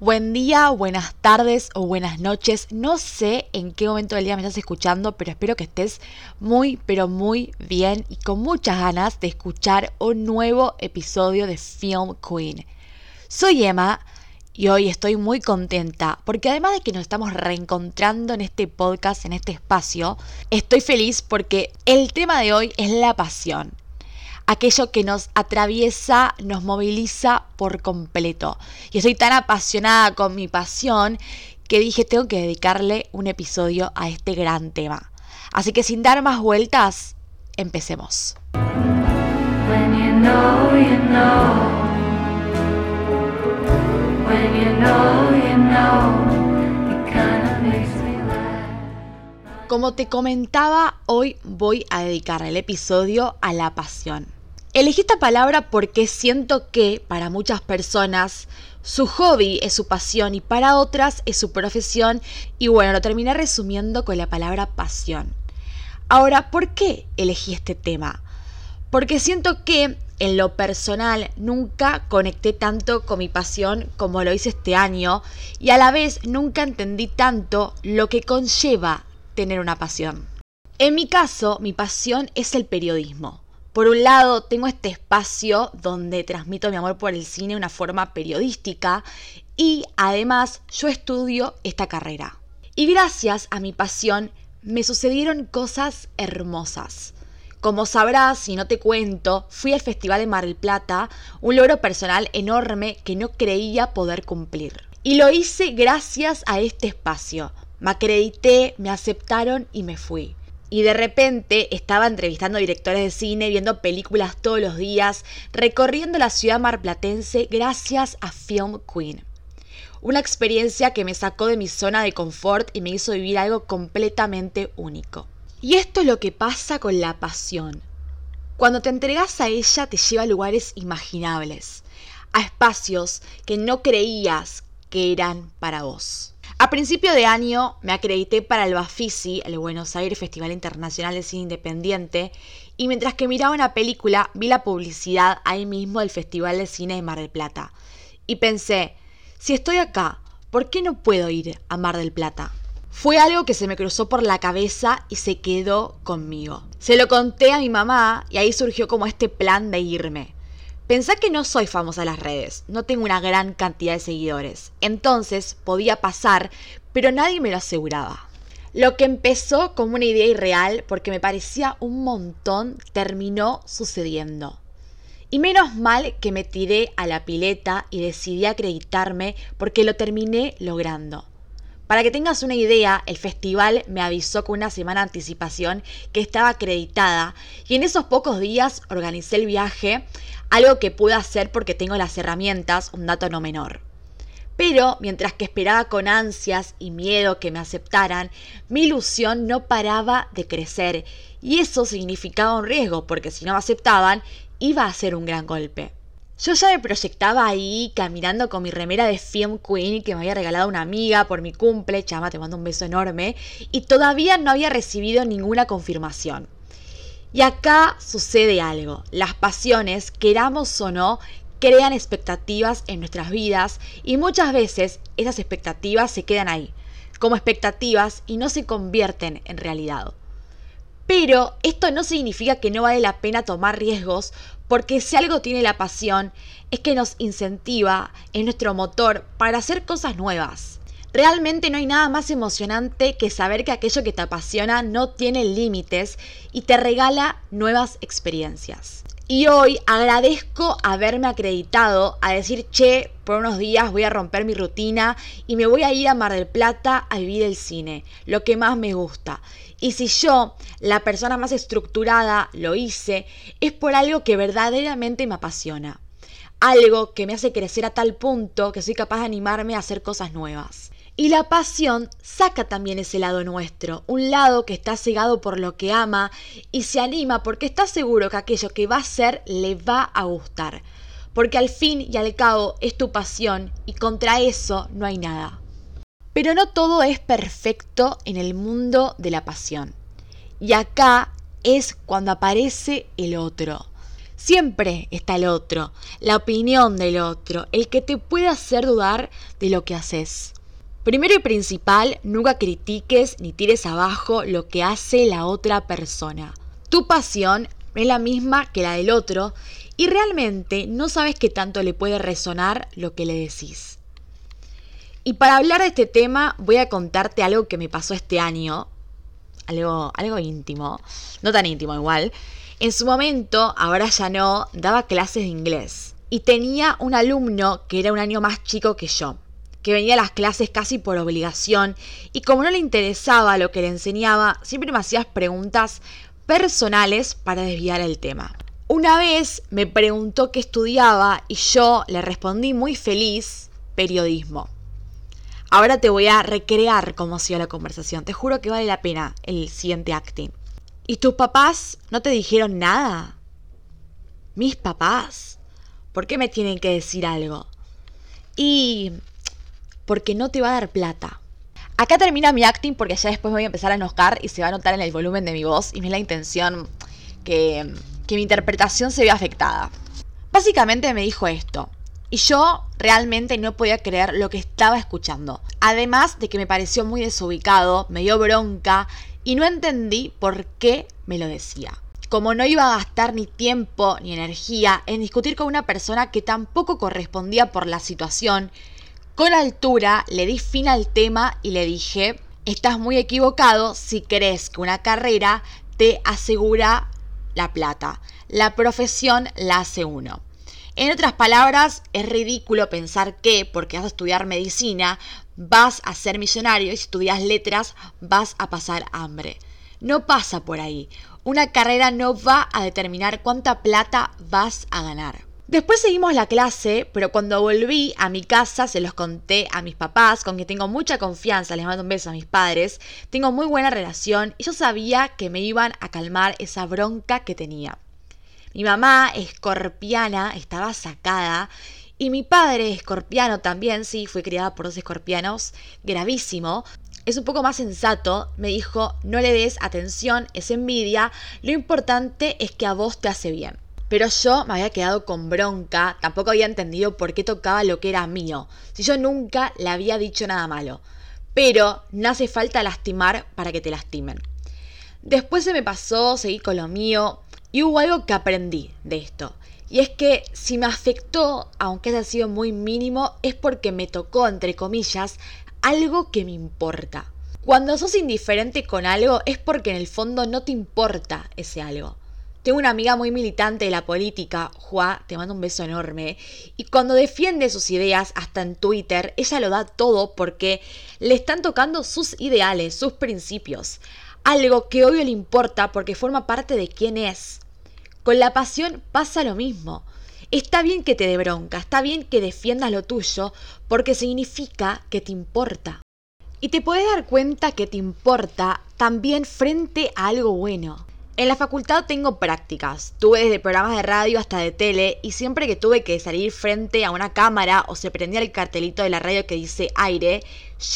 Buen día, buenas tardes o buenas noches. No sé en qué momento del día me estás escuchando, pero espero que estés muy, pero muy bien y con muchas ganas de escuchar un nuevo episodio de Film Queen. Soy Emma y hoy estoy muy contenta porque además de que nos estamos reencontrando en este podcast, en este espacio, estoy feliz porque el tema de hoy es la pasión aquello que nos atraviesa, nos moviliza por completo. Y estoy tan apasionada con mi pasión que dije tengo que dedicarle un episodio a este gran tema. Así que sin dar más vueltas, empecemos. Como te comentaba, hoy voy a dedicar el episodio a la pasión. Elegí esta palabra porque siento que para muchas personas su hobby es su pasión y para otras es su profesión y bueno, lo terminé resumiendo con la palabra pasión. Ahora, ¿por qué elegí este tema? Porque siento que en lo personal nunca conecté tanto con mi pasión como lo hice este año y a la vez nunca entendí tanto lo que conlleva tener una pasión. En mi caso, mi pasión es el periodismo. Por un lado, tengo este espacio donde transmito mi amor por el cine de una forma periodística y además yo estudio esta carrera. Y gracias a mi pasión me sucedieron cosas hermosas. Como sabrás, si no te cuento, fui al Festival de Mar del Plata, un logro personal enorme que no creía poder cumplir. Y lo hice gracias a este espacio. Me acredité, me aceptaron y me fui. Y de repente estaba entrevistando directores de cine, viendo películas todos los días, recorriendo la ciudad marplatense gracias a Film Queen. Una experiencia que me sacó de mi zona de confort y me hizo vivir algo completamente único. Y esto es lo que pasa con la pasión. Cuando te entregas a ella te lleva a lugares imaginables, a espacios que no creías que eran para vos. A principio de año me acredité para el Bafisi, el Buenos Aires Festival Internacional de Cine Independiente, y mientras que miraba una película vi la publicidad ahí mismo del Festival de Cine de Mar del Plata. Y pensé, si estoy acá, ¿por qué no puedo ir a Mar del Plata? Fue algo que se me cruzó por la cabeza y se quedó conmigo. Se lo conté a mi mamá y ahí surgió como este plan de irme. Pensá que no soy famosa en las redes, no tengo una gran cantidad de seguidores, entonces podía pasar, pero nadie me lo aseguraba. Lo que empezó como una idea irreal porque me parecía un montón terminó sucediendo. Y menos mal que me tiré a la pileta y decidí acreditarme porque lo terminé logrando. Para que tengas una idea, el festival me avisó con una semana de anticipación que estaba acreditada y en esos pocos días organicé el viaje, algo que pude hacer porque tengo las herramientas, un dato no menor. Pero mientras que esperaba con ansias y miedo que me aceptaran, mi ilusión no paraba de crecer y eso significaba un riesgo porque si no me aceptaban iba a ser un gran golpe. Yo ya me proyectaba ahí caminando con mi remera de Film Queen que me había regalado una amiga por mi cumple, chama, te mando un beso enorme, y todavía no había recibido ninguna confirmación. Y acá sucede algo, las pasiones, queramos o no, crean expectativas en nuestras vidas y muchas veces esas expectativas se quedan ahí, como expectativas y no se convierten en realidad. Pero esto no significa que no vale la pena tomar riesgos porque si algo tiene la pasión es que nos incentiva, es nuestro motor para hacer cosas nuevas. Realmente no hay nada más emocionante que saber que aquello que te apasiona no tiene límites y te regala nuevas experiencias. Y hoy agradezco haberme acreditado a decir, che, por unos días voy a romper mi rutina y me voy a ir a Mar del Plata a vivir el cine, lo que más me gusta. Y si yo, la persona más estructurada, lo hice, es por algo que verdaderamente me apasiona. Algo que me hace crecer a tal punto que soy capaz de animarme a hacer cosas nuevas. Y la pasión saca también ese lado nuestro, un lado que está cegado por lo que ama y se anima porque está seguro que aquello que va a hacer le va a gustar. Porque al fin y al cabo es tu pasión y contra eso no hay nada. Pero no todo es perfecto en el mundo de la pasión. Y acá es cuando aparece el otro. Siempre está el otro, la opinión del otro, el que te puede hacer dudar de lo que haces. Primero y principal, nunca critiques ni tires abajo lo que hace la otra persona. Tu pasión es la misma que la del otro y realmente no sabes qué tanto le puede resonar lo que le decís. Y para hablar de este tema voy a contarte algo que me pasó este año, algo, algo íntimo, no tan íntimo igual. En su momento, ahora ya no, daba clases de inglés y tenía un alumno que era un año más chico que yo, que venía a las clases casi por obligación y como no le interesaba lo que le enseñaba, siempre me hacías preguntas personales para desviar el tema. Una vez me preguntó qué estudiaba y yo le respondí muy feliz periodismo. Ahora te voy a recrear cómo ha sido la conversación. Te juro que vale la pena el siguiente acting. ¿Y tus papás no te dijeron nada? ¿Mis papás? ¿Por qué me tienen que decir algo? Y... porque no te va a dar plata. Acá termina mi acting porque ya después voy a empezar a enojar y se va a notar en el volumen de mi voz y me es la intención que, que mi interpretación se vea afectada. Básicamente me dijo esto. Y yo realmente no podía creer lo que estaba escuchando. Además de que me pareció muy desubicado, me dio bronca y no entendí por qué me lo decía. Como no iba a gastar ni tiempo ni energía en discutir con una persona que tampoco correspondía por la situación, con altura le di fin al tema y le dije, estás muy equivocado si crees que una carrera te asegura la plata. La profesión la hace uno. En otras palabras, es ridículo pensar que porque vas a estudiar medicina vas a ser millonario y si estudias letras vas a pasar hambre. No pasa por ahí. Una carrera no va a determinar cuánta plata vas a ganar. Después seguimos la clase, pero cuando volví a mi casa se los conté a mis papás, con quien tengo mucha confianza, les mando un beso a mis padres, tengo muy buena relación y yo sabía que me iban a calmar esa bronca que tenía. Mi mamá, escorpiana, estaba sacada y mi padre, escorpiano también, sí, fui criada por dos escorpianos, gravísimo, es un poco más sensato, me dijo, no le des atención, es envidia, lo importante es que a vos te hace bien. Pero yo me había quedado con bronca, tampoco había entendido por qué tocaba lo que era mío, si yo nunca le había dicho nada malo. Pero no hace falta lastimar para que te lastimen. Después se me pasó, seguí con lo mío, y hubo algo que aprendí de esto. Y es que si me afectó, aunque haya sido muy mínimo, es porque me tocó, entre comillas, algo que me importa. Cuando sos indiferente con algo es porque en el fondo no te importa ese algo. Tengo una amiga muy militante de la política, Juá, te mando un beso enorme, y cuando defiende sus ideas, hasta en Twitter, ella lo da todo porque le están tocando sus ideales, sus principios. Algo que obvio le importa porque forma parte de quién es. Con la pasión pasa lo mismo. Está bien que te dé bronca, está bien que defiendas lo tuyo, porque significa que te importa. Y te puedes dar cuenta que te importa también frente a algo bueno. En la facultad tengo prácticas. Tuve desde programas de radio hasta de tele y siempre que tuve que salir frente a una cámara o se prendía el cartelito de la radio que dice aire,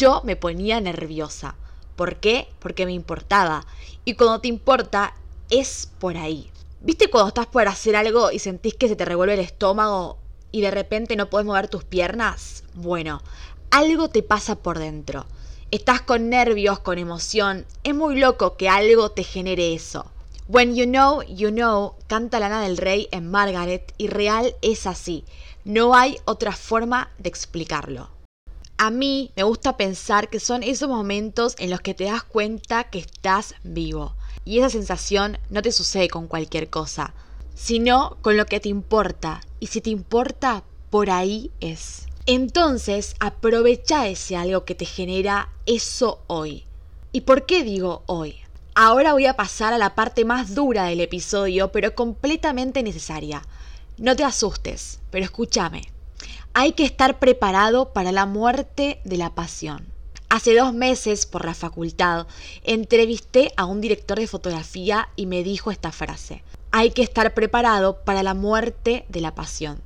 yo me ponía nerviosa. ¿Por qué? Porque me importaba. Y cuando te importa, es por ahí. ¿Viste cuando estás por hacer algo y sentís que se te revuelve el estómago y de repente no puedes mover tus piernas? Bueno, algo te pasa por dentro. Estás con nervios, con emoción. Es muy loco que algo te genere eso. When You Know, You Know canta Lana del Rey en Margaret y real es así. No hay otra forma de explicarlo. A mí me gusta pensar que son esos momentos en los que te das cuenta que estás vivo. Y esa sensación no te sucede con cualquier cosa, sino con lo que te importa. Y si te importa, por ahí es. Entonces, aprovecha ese algo que te genera eso hoy. ¿Y por qué digo hoy? Ahora voy a pasar a la parte más dura del episodio, pero completamente necesaria. No te asustes, pero escúchame. Hay que estar preparado para la muerte de la pasión. Hace dos meses, por la facultad, entrevisté a un director de fotografía y me dijo esta frase. Hay que estar preparado para la muerte de la pasión.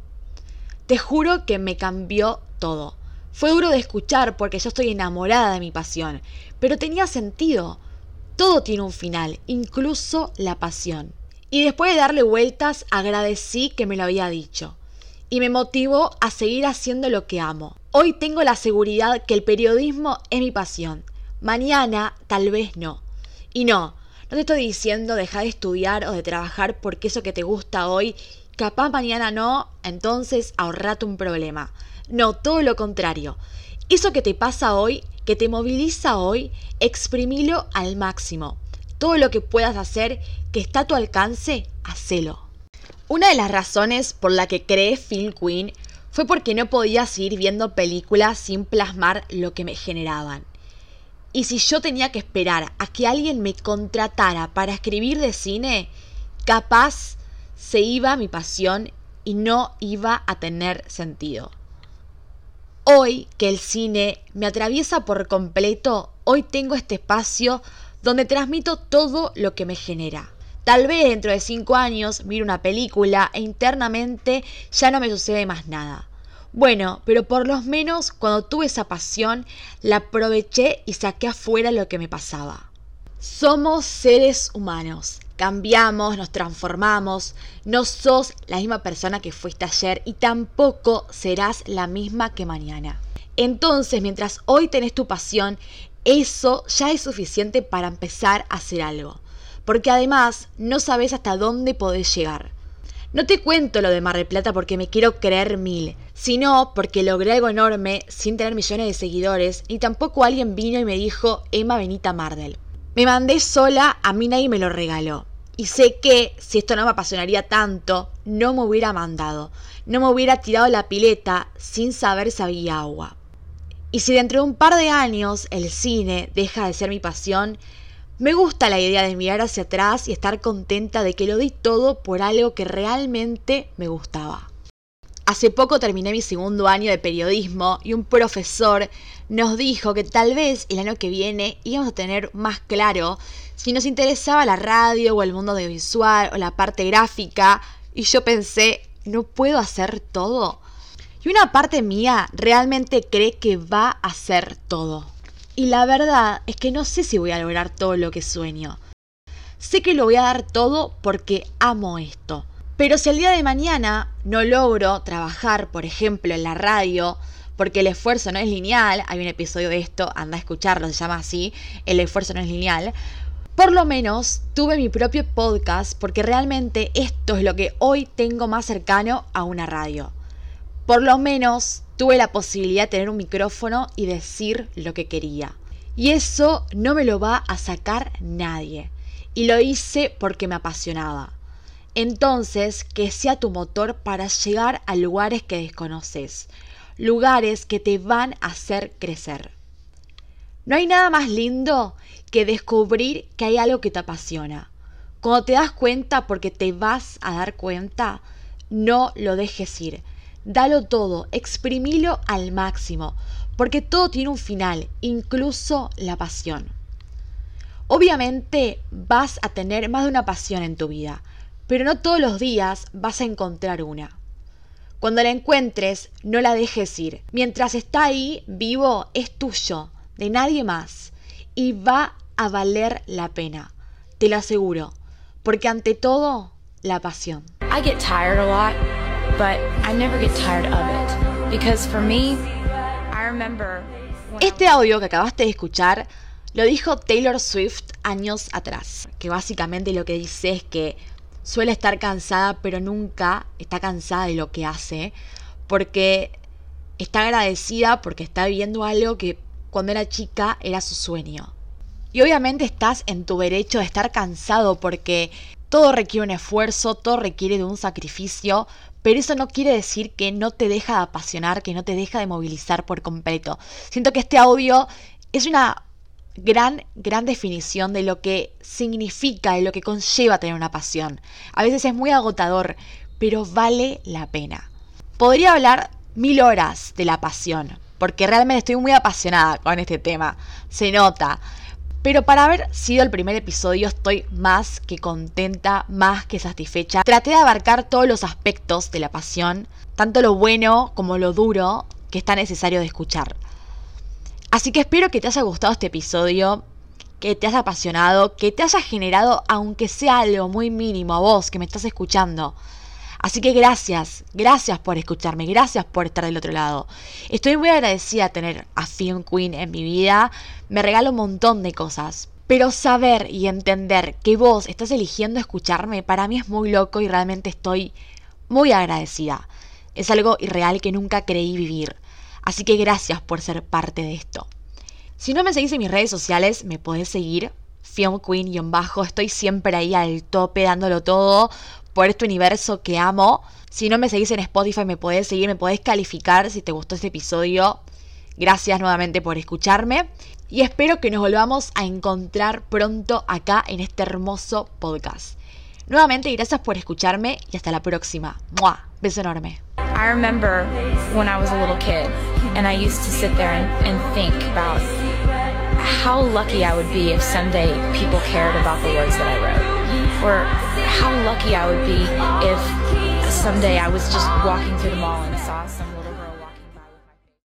Te juro que me cambió todo. Fue duro de escuchar porque yo estoy enamorada de mi pasión, pero tenía sentido. Todo tiene un final, incluso la pasión. Y después de darle vueltas, agradecí que me lo había dicho. Y me motivó a seguir haciendo lo que amo. Hoy tengo la seguridad que el periodismo es mi pasión. Mañana tal vez no. Y no, no te estoy diciendo dejar de estudiar o de trabajar porque eso que te gusta hoy, capaz mañana no, entonces ahorrate un problema. No, todo lo contrario. Eso que te pasa hoy, que te moviliza hoy, exprimilo al máximo. Todo lo que puedas hacer que está a tu alcance, hacelo. Una de las razones por la que creé Film Queen fue porque no podía seguir viendo películas sin plasmar lo que me generaban. Y si yo tenía que esperar a que alguien me contratara para escribir de cine, capaz se iba mi pasión y no iba a tener sentido. Hoy que el cine me atraviesa por completo, hoy tengo este espacio donde transmito todo lo que me genera. Tal vez dentro de cinco años mire una película e internamente ya no me sucede más nada. Bueno, pero por lo menos cuando tuve esa pasión, la aproveché y saqué afuera lo que me pasaba. Somos seres humanos. Cambiamos, nos transformamos. No sos la misma persona que fuiste ayer y tampoco serás la misma que mañana. Entonces, mientras hoy tenés tu pasión, eso ya es suficiente para empezar a hacer algo. Porque además no sabes hasta dónde podés llegar. No te cuento lo de Mar del Plata porque me quiero creer mil, sino porque logré algo enorme sin tener millones de seguidores y tampoco alguien vino y me dijo, Emma Benita Mardel. Me mandé sola, a mí nadie me lo regaló. Y sé que si esto no me apasionaría tanto, no me hubiera mandado, no me hubiera tirado la pileta sin saber si había agua. Y si dentro de un par de años el cine deja de ser mi pasión, me gusta la idea de mirar hacia atrás y estar contenta de que lo di todo por algo que realmente me gustaba. Hace poco terminé mi segundo año de periodismo y un profesor nos dijo que tal vez el año que viene íbamos a tener más claro si nos interesaba la radio o el mundo audiovisual o la parte gráfica y yo pensé, ¿no puedo hacer todo? Y una parte mía realmente cree que va a hacer todo. Y la verdad es que no sé si voy a lograr todo lo que sueño. Sé que lo voy a dar todo porque amo esto. Pero si el día de mañana no logro trabajar, por ejemplo, en la radio, porque el esfuerzo no es lineal, hay un episodio de esto, anda a escucharlo, se llama así, el esfuerzo no es lineal, por lo menos tuve mi propio podcast porque realmente esto es lo que hoy tengo más cercano a una radio. Por lo menos tuve la posibilidad de tener un micrófono y decir lo que quería. Y eso no me lo va a sacar nadie. Y lo hice porque me apasionaba. Entonces, que sea tu motor para llegar a lugares que desconoces, lugares que te van a hacer crecer. No hay nada más lindo que descubrir que hay algo que te apasiona. Cuando te das cuenta, porque te vas a dar cuenta, no lo dejes ir Dalo todo, exprimilo al máximo, porque todo tiene un final, incluso la pasión. Obviamente vas a tener más de una pasión en tu vida, pero no todos los días vas a encontrar una. Cuando la encuentres, no la dejes ir. Mientras está ahí, vivo, es tuyo, de nadie más, y va a valer la pena, te lo aseguro, porque ante todo, la pasión. I get tired a lot. Este audio que acabaste de escuchar lo dijo Taylor Swift años atrás, que básicamente lo que dice es que suele estar cansada, pero nunca está cansada de lo que hace, porque está agradecida porque está viviendo algo que cuando era chica era su sueño. Y obviamente estás en tu derecho de estar cansado porque todo requiere un esfuerzo, todo requiere de un sacrificio, pero eso no quiere decir que no te deja de apasionar, que no te deja de movilizar por completo. Siento que este audio es una gran, gran definición de lo que significa, de lo que conlleva tener una pasión. A veces es muy agotador, pero vale la pena. Podría hablar mil horas de la pasión, porque realmente estoy muy apasionada con este tema. Se nota. Pero para haber sido el primer episodio estoy más que contenta, más que satisfecha. Traté de abarcar todos los aspectos de la pasión, tanto lo bueno como lo duro que está necesario de escuchar. Así que espero que te haya gustado este episodio, que te haya apasionado, que te haya generado, aunque sea algo muy mínimo a vos que me estás escuchando. Así que gracias, gracias por escucharme, gracias por estar del otro lado. Estoy muy agradecida de tener a Film Queen en mi vida, me regala un montón de cosas. Pero saber y entender que vos estás eligiendo escucharme para mí es muy loco y realmente estoy muy agradecida. Es algo irreal que nunca creí vivir. Así que gracias por ser parte de esto. Si no me seguís en mis redes sociales, me podés seguir. Film Queen-bajo. Estoy siempre ahí al tope dándolo todo por este universo que amo. Si no me seguís en Spotify, me podés seguir, me podés calificar si te gustó este episodio. Gracias nuevamente por escucharme y espero que nos volvamos a encontrar pronto acá en este hermoso podcast. Nuevamente, gracias por escucharme y hasta la próxima. ¡Mua! Beso enorme. And I used to sit there and, and think about how lucky I would be if someday people cared about the words that I wrote. Or how lucky I would be if someday I was just walking through the mall and saw some